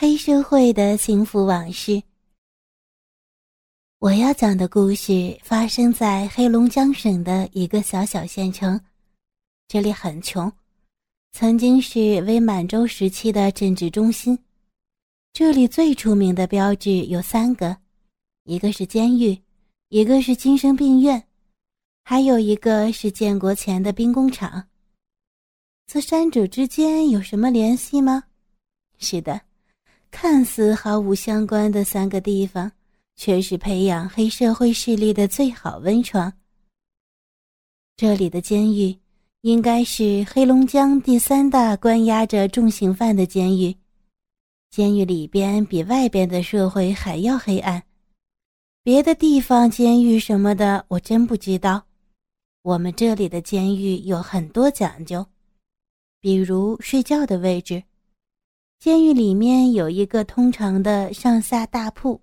黑社会的幸福往事。我要讲的故事发生在黑龙江省的一个小小县城，这里很穷，曾经是伪满洲时期的政治中心。这里最出名的标志有三个，一个是监狱，一个是精神病院，还有一个是建国前的兵工厂。这三者之间有什么联系吗？是的。看似毫无相关的三个地方，却是培养黑社会势力的最好温床。这里的监狱应该是黑龙江第三大关押着重刑犯的监狱，监狱里边比外边的社会还要黑暗。别的地方监狱什么的，我真不知道。我们这里的监狱有很多讲究，比如睡觉的位置。监狱里面有一个通常的上下大铺，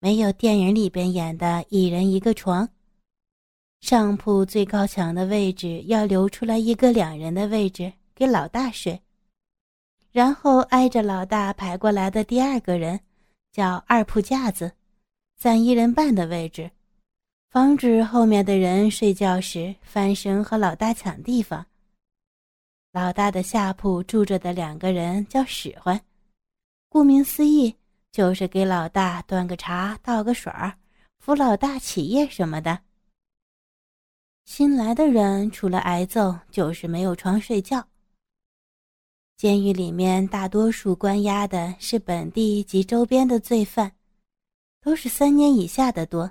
没有电影里边演的一人一个床。上铺最高墙的位置要留出来一个两人的位置给老大睡，然后挨着老大排过来的第二个人叫二铺架子，占一人半的位置，防止后面的人睡觉时翻身和老大抢地方。老大的下铺住着的两个人叫使唤，顾名思义，就是给老大端个茶、倒个水儿、扶老大起夜什么的。新来的人除了挨揍，就是没有床睡觉。监狱里面大多数关押的是本地及周边的罪犯，都是三年以下的多；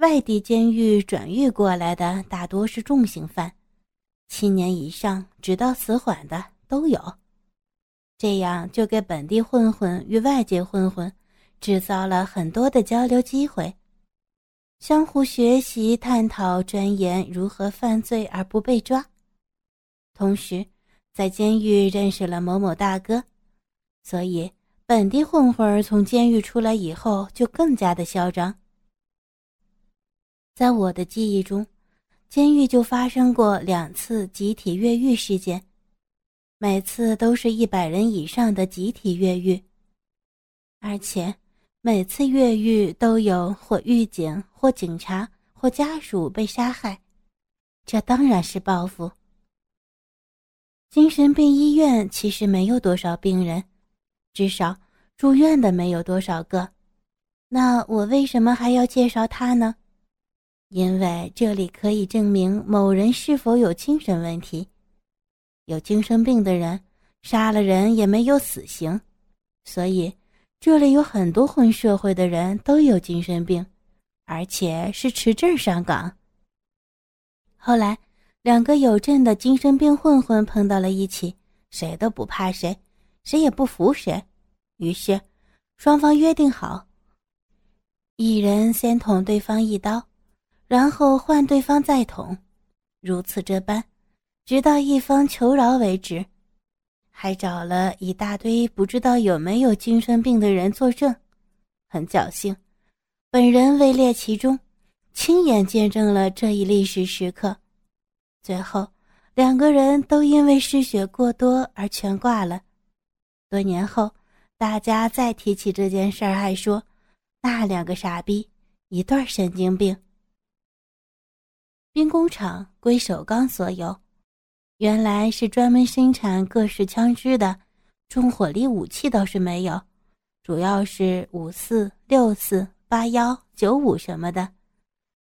外地监狱转狱过来的大多是重刑犯。七年以上，直到死缓的都有，这样就给本地混混与外界混混制造了很多的交流机会，相互学习、探讨、钻研如何犯罪而不被抓。同时，在监狱认识了某某大哥，所以本地混混从监狱出来以后就更加的嚣张。在我的记忆中。监狱就发生过两次集体越狱事件，每次都是一百人以上的集体越狱，而且每次越狱都有或狱警、或警察、或家属被杀害，这当然是报复。精神病医院其实没有多少病人，至少住院的没有多少个，那我为什么还要介绍他呢？因为这里可以证明某人是否有精神问题，有精神病的人杀了人也没有死刑，所以这里有很多混社会的人都有精神病，而且是持证上岗。后来，两个有证的精神病混混碰到了一起，谁都不怕谁，谁也不服谁，于是双方约定好，一人先捅对方一刀。然后换对方再捅，如此这般，直到一方求饶为止，还找了一大堆不知道有没有精神病的人作证，很侥幸，本人位列其中，亲眼见证了这一历史时刻。最后，两个人都因为失血过多而全挂了。多年后，大家再提起这件事儿，还说那两个傻逼，一对神经病。兵工厂归首钢所有，原来是专门生产各式枪支的，重火力武器倒是没有，主要是五四、六四、八幺、九五什么的，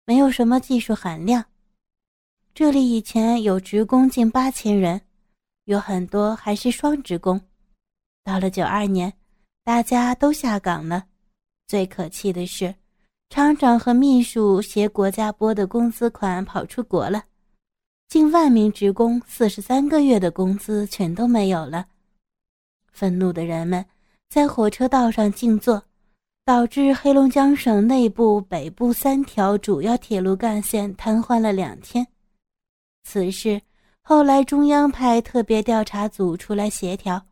没有什么技术含量。这里以前有职工近八千人，有很多还是双职工。到了九二年，大家都下岗了。最可气的是。厂长和秘书携国家拨的工资款跑出国了，近万名职工四十三个月的工资全都没有了。愤怒的人们在火车道上静坐，导致黑龙江省内部、北部三条主要铁路干线瘫痪了两天。此事后来中央派特别调查组出来协调，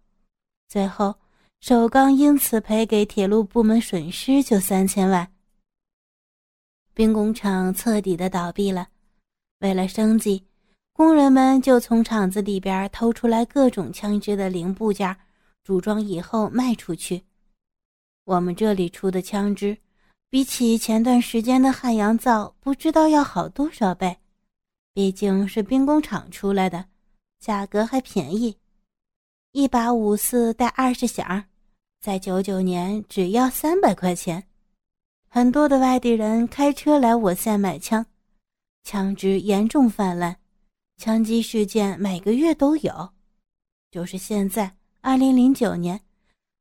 最后首钢因此赔给铁路部门损失就三千万。兵工厂彻底的倒闭了，为了生计，工人们就从厂子里边偷出来各种枪支的零部件，组装以后卖出去。我们这里出的枪支，比起前段时间的汉阳造，不知道要好多少倍。毕竟是兵工厂出来的，价格还便宜。一把五四带二十响，在九九年只要三百块钱。很多的外地人开车来我县买枪，枪支严重泛滥，枪击事件每个月都有。就是现在，二零零九年。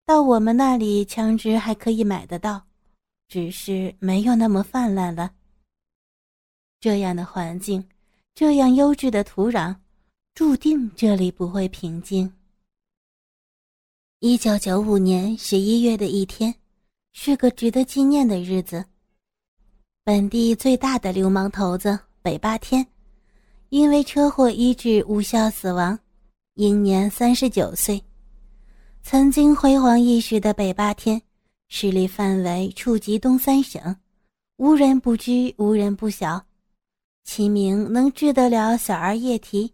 到我们那里，枪支还可以买得到，只是没有那么泛滥了。这样的环境，这样优质的土壤，注定这里不会平静。一九九五年十一月的一天，是个值得纪念的日子。本地最大的流氓头子北霸天，因为车祸医治无效死亡，英年三十九岁。曾经辉煌一时的北霸天，势力范围触及东三省，无人不知，无人不晓。其名能治得了小儿夜啼，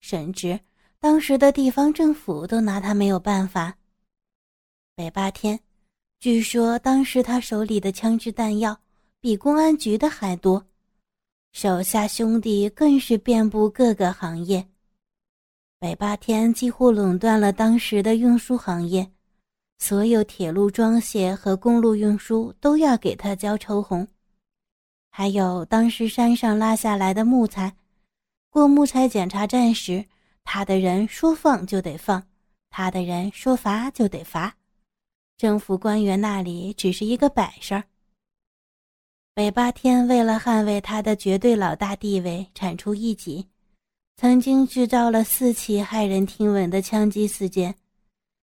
甚至当时的地方政府都拿他没有办法。北霸天，据说当时他手里的枪支弹药比公安局的还多，手下兄弟更是遍布各个行业。北霸天几乎垄断了当时的运输行业，所有铁路装卸和公路运输都要给他交抽红。还有当时山上拉下来的木材，过木材检查站时，他的人说放就得放，他的人说罚就得罚。政府官员那里只是一个摆设。北霸天为了捍卫他的绝对老大地位，铲除异己。曾经制造了四起骇人听闻的枪击事件，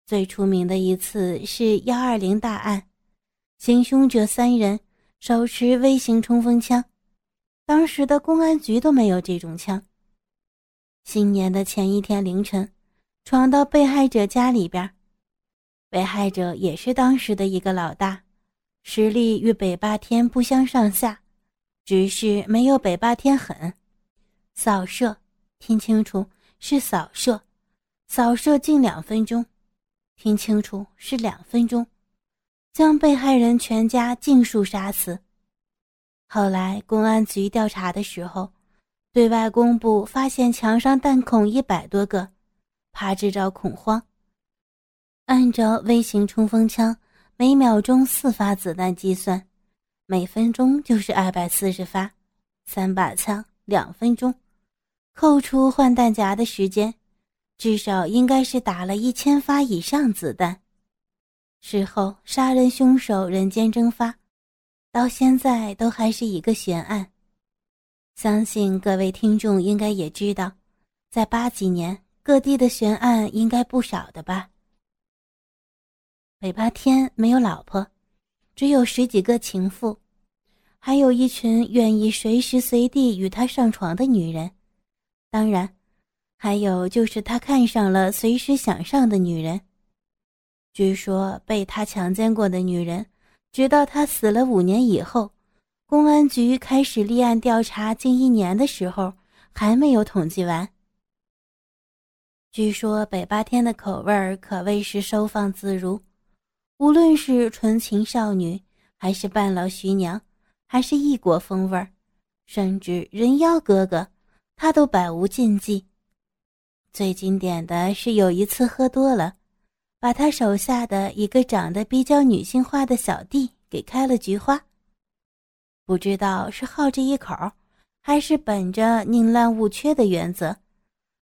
最出名的一次是幺二零大案，行凶者三人手持微型冲锋枪，当时的公安局都没有这种枪。新年的前一天凌晨，闯到被害者家里边，被害者也是当时的一个老大，实力与北霸天不相上下，只是没有北霸天狠，扫射。听清楚，是扫射，扫射近两分钟。听清楚，是两分钟，将被害人全家尽数杀死。后来公安局调查的时候，对外公布发现墙上弹孔一百多个，怕制造恐慌。按照微型冲锋枪每秒钟四发子弹计算，每分钟就是二百四十发，三把枪，两分钟。扣除换弹夹的时间，至少应该是打了一千发以上子弹。事后杀人凶手人间蒸发，到现在都还是一个悬案。相信各位听众应该也知道，在八几年各地的悬案应该不少的吧。北八天没有老婆，只有十几个情妇，还有一群愿意随时随地与他上床的女人。当然，还有就是他看上了随时想上的女人。据说被他强奸过的女人，直到他死了五年以后，公安局开始立案调查近一年的时候，还没有统计完。据说北八天的口味儿可谓是收放自如，无论是纯情少女，还是半老徐娘，还是异国风味儿，甚至人妖哥哥。他都百无禁忌。最经典的是有一次喝多了，把他手下的一个长得比较女性化的小弟给开了菊花。不知道是好这一口，还是本着宁滥勿缺的原则，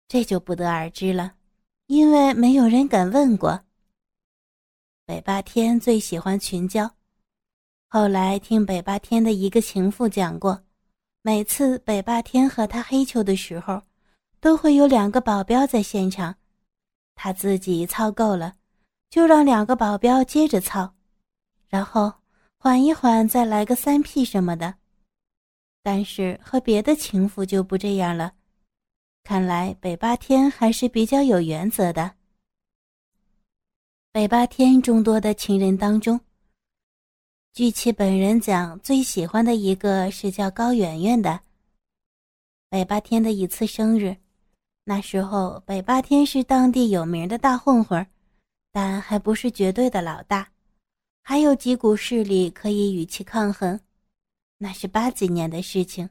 这就不得而知了，因为没有人敢问过。北霸天最喜欢群交，后来听北霸天的一个情妇讲过。每次北霸天和他黑球的时候，都会有两个保镖在现场。他自己操够了，就让两个保镖接着操，然后缓一缓，再来个三 P 什么的。但是和别的情妇就不这样了。看来北霸天还是比较有原则的。北霸天众多的情人当中。据其本人讲，最喜欢的一个是叫高圆圆的。北霸天的一次生日，那时候北霸天是当地有名的大混混但还不是绝对的老大，还有几股势力可以与其抗衡。那是八几年的事情，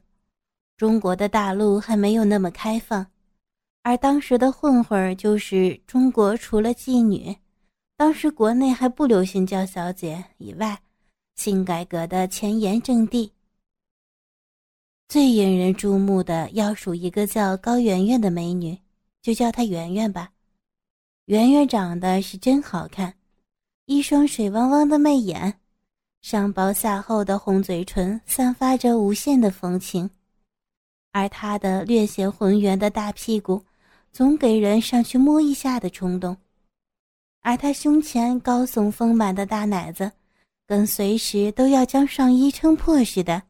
中国的大陆还没有那么开放，而当时的混混就是中国除了妓女，当时国内还不流行叫小姐以外，性改革的前沿阵地。最引人注目的要数一个叫高圆圆的美女，就叫她圆圆吧。圆圆长得是真好看，一双水汪汪的媚眼，上薄下厚的红嘴唇散发着无限的风情，而她的略显浑圆的大屁股，总给人上去摸一下的冲动，而她胸前高耸丰满的大奶子，跟随时都要将上衣撑破似的。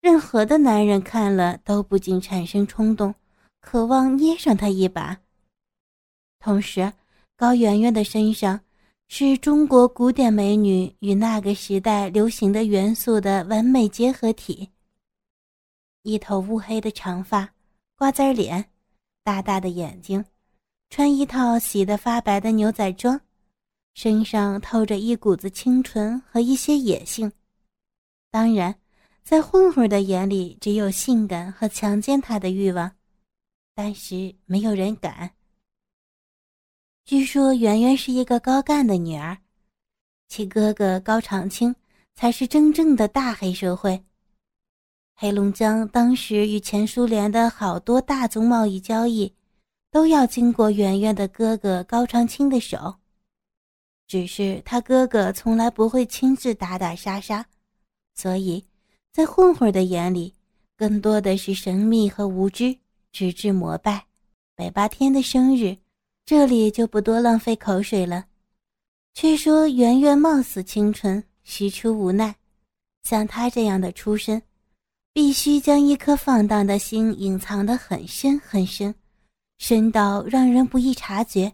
任何的男人看了都不禁产生冲动，渴望捏上她一把。同时，高圆圆的身上是中国古典美女与那个时代流行的元素的完美结合体。一头乌黑的长发，瓜子脸，大大的眼睛，穿一套洗得发白的牛仔装，身上透着一股子清纯和一些野性。当然。在混混的眼里，只有性感和强奸他的欲望，但是没有人敢。据说圆圆是一个高干的女儿，其哥哥高长青才是真正的大黑社会。黑龙江当时与前苏联的好多大宗贸易交易，都要经过圆圆的哥哥高长青的手，只是他哥哥从来不会亲自打打杀杀，所以。在混混的眼里，更多的是神秘和无知，直至膜拜。北八天的生日，这里就不多浪费口水了。却说圆圆貌似清纯，实出无奈。像他这样的出身，必须将一颗放荡的心隐藏得很深很深，深到让人不易察觉，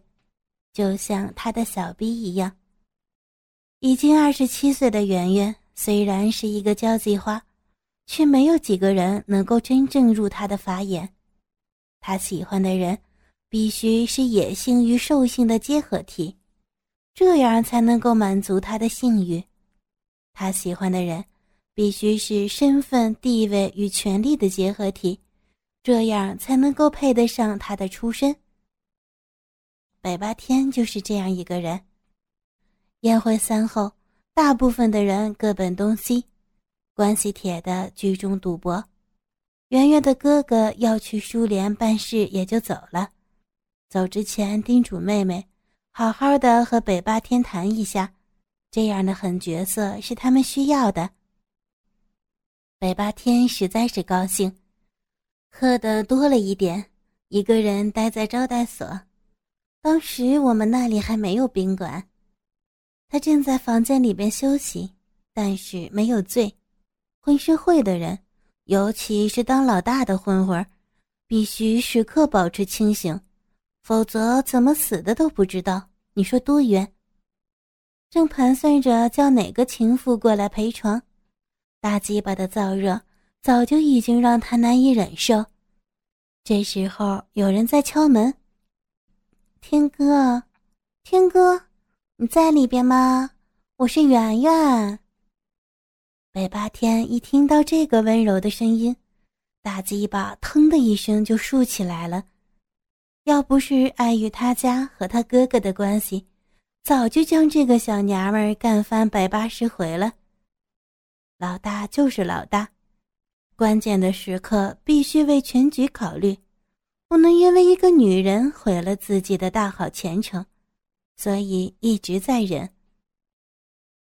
就像他的小逼一样。已经二十七岁的圆圆，虽然是一个交际花。却没有几个人能够真正入他的法眼。他喜欢的人，必须是野性与兽性的结合体，这样才能够满足他的性欲。他喜欢的人，必须是身份地位与权力的结合体，这样才能够配得上他的出身。北八天就是这样一个人。宴会散后，大部分的人各奔东西。关系铁的聚众赌博，圆圆的哥哥要去苏联办事，也就走了。走之前叮嘱妹妹，好好的和北八天谈一下，这样的狠角色是他们需要的。北八天实在是高兴，喝的多了一点，一个人待在招待所。当时我们那里还没有宾馆，他正在房间里边休息，但是没有醉。混社会的人，尤其是当老大的混混，必须时刻保持清醒，否则怎么死的都不知道。你说多冤？正盘算着叫哪个情妇过来陪床，大鸡巴的燥热早就已经让他难以忍受。这时候有人在敲门：“天哥，天哥，你在里边吗？我是圆圆。”北八天一听到这个温柔的声音，大鸡巴腾的一声就竖起来了。要不是碍于他家和他哥哥的关系，早就将这个小娘们干翻百八十回了。老大就是老大，关键的时刻必须为全局考虑，不能因为一个女人毁了自己的大好前程，所以一直在忍。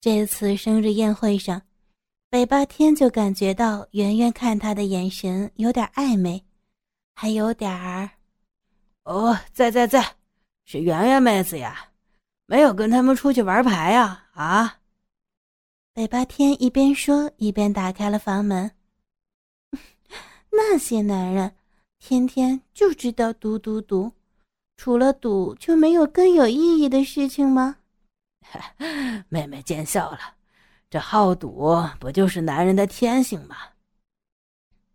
这次生日宴会上。北八天就感觉到圆圆看他的眼神有点暧昧，还有点儿……哦，在在在，是圆圆妹子呀，没有跟他们出去玩牌呀？啊！北八天一边说一边打开了房门。那些男人天天就知道赌赌赌，除了赌就没有更有意义的事情吗？妹妹见笑了。这好赌不就是男人的天性吗？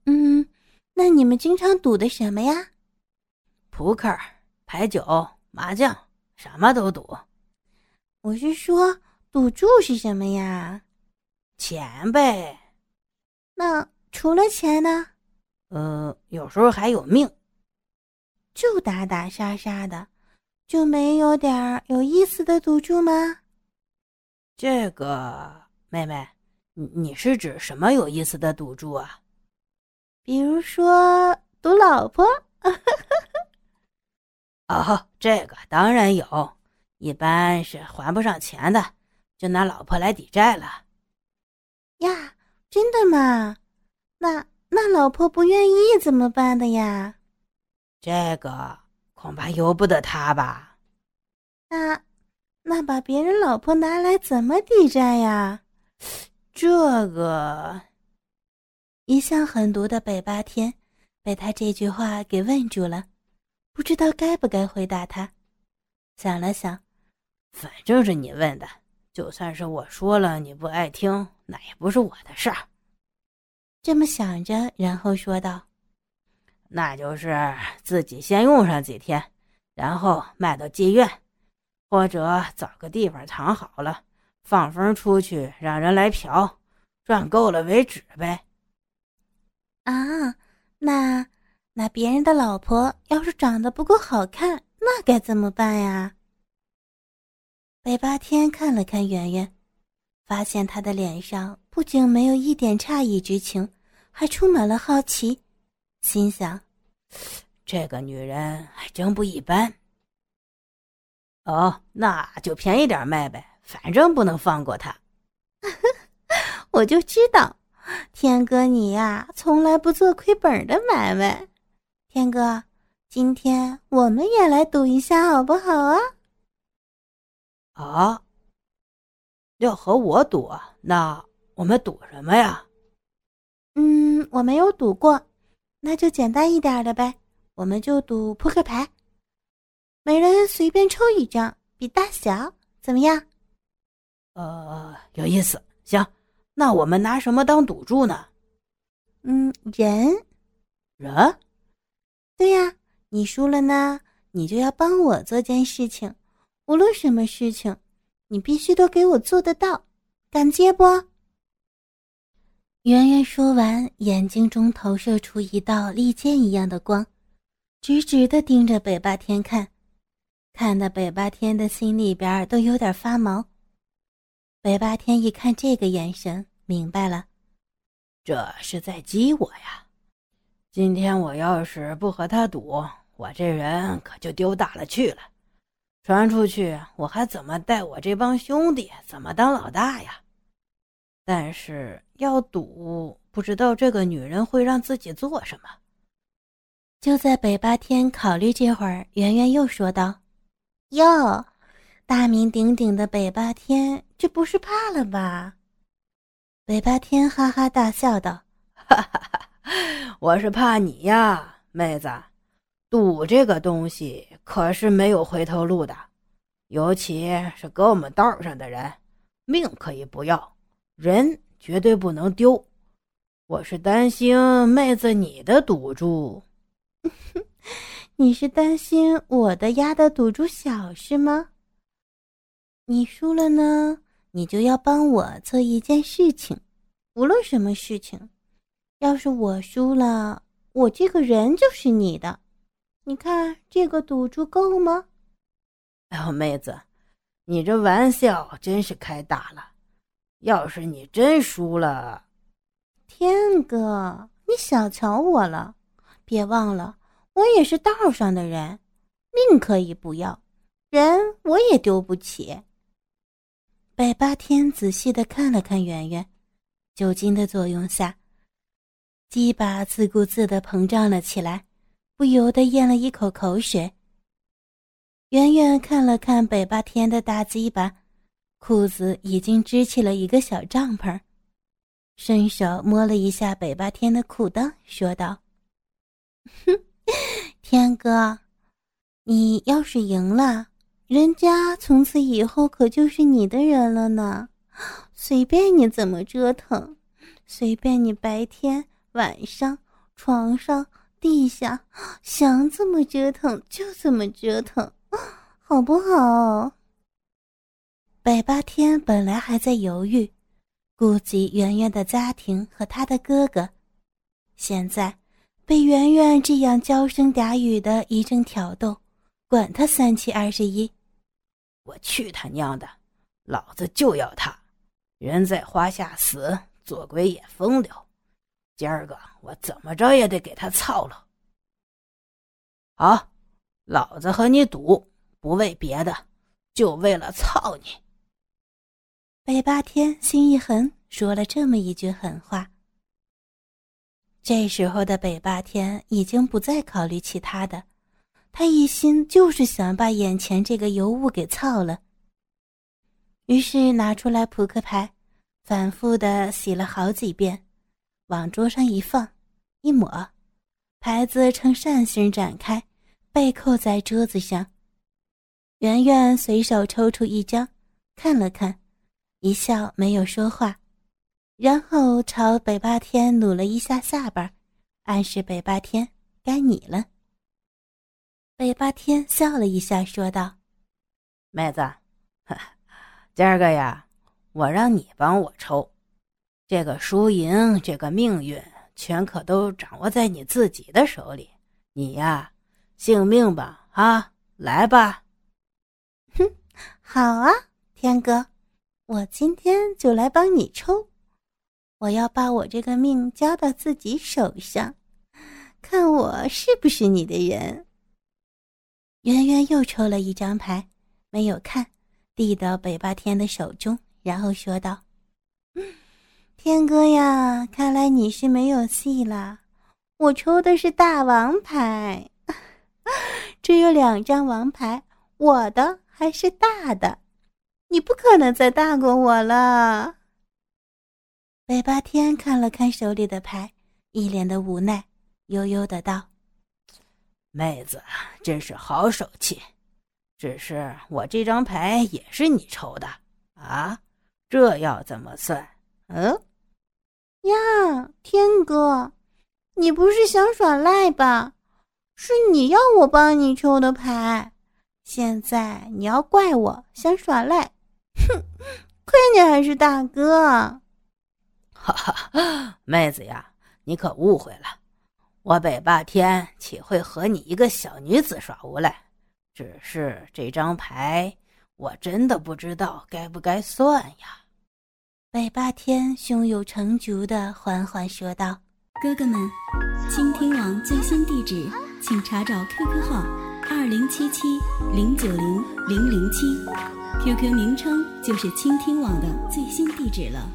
嗯，那你们经常赌的什么呀？扑克、牌九、麻将，什么都赌。我是说，赌注是什么呀？钱呗。那除了钱呢？呃，有时候还有命。就打打杀杀的，就没有点有意思的赌注吗？这个妹妹，你你是指什么有意思的赌注啊？比如说赌老婆。哦，这个当然有，一般是还不上钱的，就拿老婆来抵债了。呀，真的吗？那那老婆不愿意怎么办的呀？这个恐怕由不得他吧？那那把别人老婆拿来怎么抵债呀？这个一向狠毒的北八天被他这句话给问住了。不知道该不该回答他，想了想，反正是你问的，就算是我说了你不爱听，那也不是我的事儿。这么想着，然后说道：“那就是自己先用上几天，然后卖到妓院，或者找个地方藏好了，放风出去，让人来嫖，赚够了为止呗。”啊，那。那别人的老婆要是长得不够好看，那该怎么办呀？北八天看了看圆圆，发现她的脸上不仅没有一点诧异之情，还充满了好奇，心想：这个女人还真不一般。哦，那就便宜点卖呗，反正不能放过她。我就知道，天哥你呀，从来不做亏本的买卖。天哥，今天我们也来赌一下，好不好啊？啊，要和我赌？那我们赌什么呀？嗯，我没有赌过，那就简单一点的呗。我们就赌扑克牌，每人随便抽一张，比大小，怎么样？呃，有意思。行，那我们拿什么当赌注呢？嗯，人，人。对呀，你输了呢，你就要帮我做件事情，无论什么事情，你必须都给我做得到，敢接不？圆圆说完，眼睛中投射出一道利剑一样的光，直直的盯着北霸天看，看得北霸天的心里边都有点发毛。北霸天一看这个眼神，明白了，这是在激我呀。今天我要是不和他赌，我这人可就丢大了去了。传出去，我还怎么带我这帮兄弟？怎么当老大呀？但是要赌，不知道这个女人会让自己做什么。就在北八天考虑这会儿，圆圆又说道：“哟，大名鼎鼎的北八天，这不是怕了吧？”北八天哈哈大笑道：“哈哈哈。”我是怕你呀，妹子，赌这个东西可是没有回头路的，尤其是搁我们道上的人，命可以不要，人绝对不能丢。我是担心妹子你的赌注，你是担心我的压的赌注小是吗？你输了呢，你就要帮我做一件事情，无论什么事情。要是我输了，我这个人就是你的。你看这个赌注够吗？哎呦，妹子，你这玩笑真是开大了。要是你真输了，天哥，你小瞧我了。别忘了，我也是道上的人，命可以不要，人我也丢不起。北八天仔细的看了看圆圆，酒精的作用下。鸡巴自顾自的膨胀了起来，不由得咽了一口口水。圆圆看了看北八天的大鸡巴，裤子已经支起了一个小帐篷，伸手摸了一下北八天的裤裆，说道：“哼，天哥，你要是赢了，人家从此以后可就是你的人了呢，随便你怎么折腾，随便你白天。”晚上，床上、地下，想怎么折腾就怎么折腾，好不好？北八天本来还在犹豫，顾及圆圆的家庭和他的哥哥，现在被圆圆这样娇声嗲语的一阵挑逗，管他三七二十一，我去他娘的，老子就要他！人在花下死，做鬼也风流。今儿个我怎么着也得给他操了。好，老子和你赌，不为别的，就为了操你。北霸天心一横，说了这么一句狠话。这时候的北霸天已经不再考虑其他的，他一心就是想把眼前这个尤物给操了。于是拿出来扑克牌，反复的洗了好几遍，往桌上一放，一抹，牌子呈扇形展开，背扣在桌子上。圆圆随手抽出一张，看了看，一笑，没有说话，然后朝北霸天努了一下下巴，暗示北霸天该你了。北霸天笑了一下，说道：“妹子。”今儿个呀，我让你帮我抽，这个输赢，这个命运，全可都掌握在你自己的手里。你呀，性命吧，啊，来吧。哼，好啊，天哥，我今天就来帮你抽。我要把我这个命交到自己手上，看我是不是你的人。圆圆又抽了一张牌，没有看。递到北霸天的手中，然后说道：“天哥呀，看来你是没有戏了。我抽的是大王牌，只有两张王牌，我的还是大的，你不可能再大过我了。”北八天看了看手里的牌，一脸的无奈，悠悠的道：“妹子真是好手气。”只是我这张牌也是你抽的啊，这要怎么算？嗯，呀，天哥，你不是想耍赖吧？是你要我帮你抽的牌，现在你要怪我想耍赖，哼，亏你还是大哥。哈哈，妹子呀，你可误会了，我北霸天岂会和你一个小女子耍无赖？只是这张牌，我真的不知道该不该算呀。北霸天胸有成竹的缓缓说道：“哥哥们，倾听网最新地址，请查找 QQ 号二零七七零九零零零七，QQ 名称就是倾听网的最新地址了。”